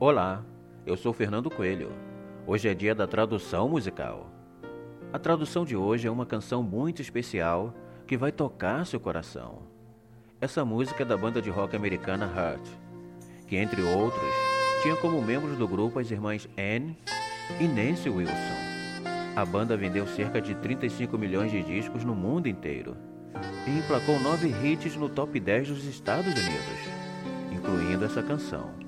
Olá, eu sou Fernando Coelho. Hoje é dia da tradução musical. A tradução de hoje é uma canção muito especial que vai tocar seu coração. Essa música é da banda de rock americana Heart, que entre outros tinha como membros do grupo as irmãs Anne e Nancy Wilson. A banda vendeu cerca de 35 milhões de discos no mundo inteiro e emplacou nove hits no top 10 dos Estados Unidos, incluindo essa canção.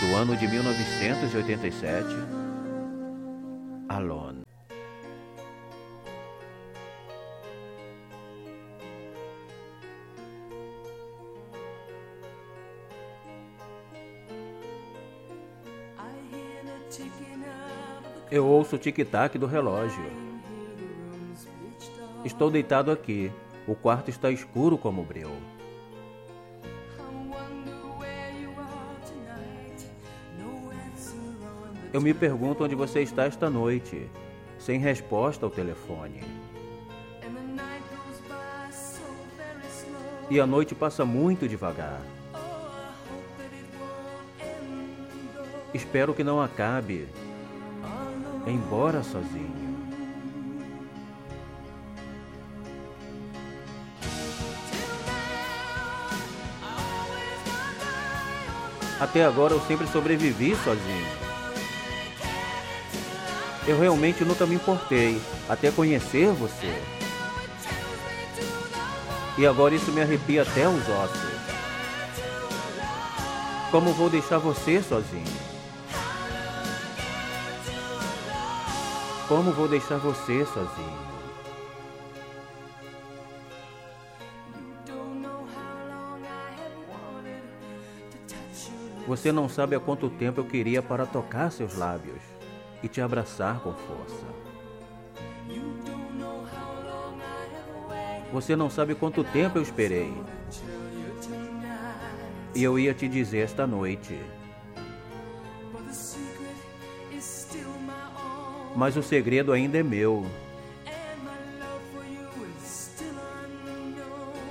Do ano de 1987, Alone. Eu ouço o tic-tac do relógio. Estou deitado aqui. O quarto está escuro como breu. Eu me pergunto onde você está esta noite, sem resposta ao telefone. E a noite passa muito devagar. Espero que não acabe, embora sozinho. Até agora eu sempre sobrevivi sozinho. Eu realmente nunca me importei até conhecer você. E agora isso me arrepia até os ossos. Como vou deixar você sozinho? Como vou deixar você sozinho? Você não sabe há quanto tempo eu queria para tocar seus lábios e te abraçar com força. Você não sabe quanto tempo eu esperei. E eu ia te dizer esta noite. Mas o segredo ainda é meu.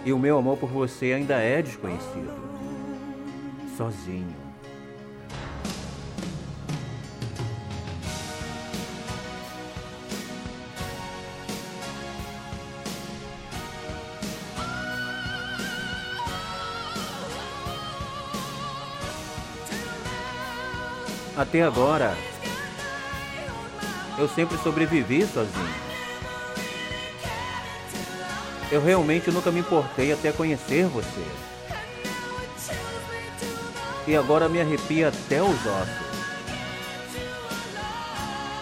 E o meu amor por você ainda é desconhecido. Sozinho. Até agora, eu sempre sobrevivi sozinho. Eu realmente nunca me importei até conhecer você. E agora me arrepia até os ossos.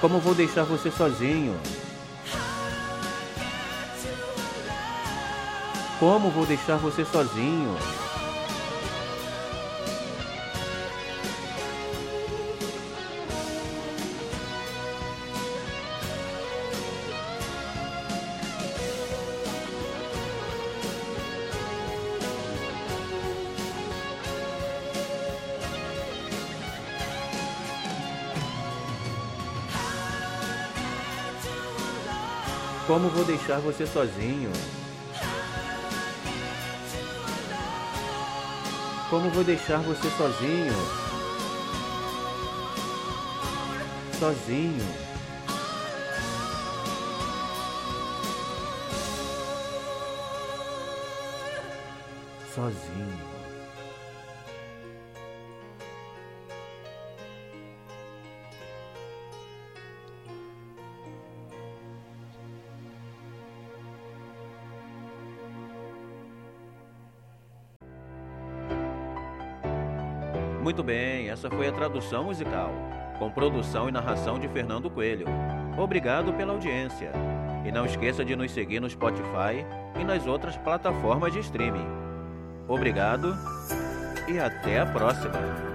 Como vou deixar você sozinho? Como vou deixar você sozinho? Como vou deixar você sozinho? Como vou deixar você sozinho? Sozinho. Sozinho. Muito bem, essa foi a tradução musical, com produção e narração de Fernando Coelho. Obrigado pela audiência. E não esqueça de nos seguir no Spotify e nas outras plataformas de streaming. Obrigado e até a próxima!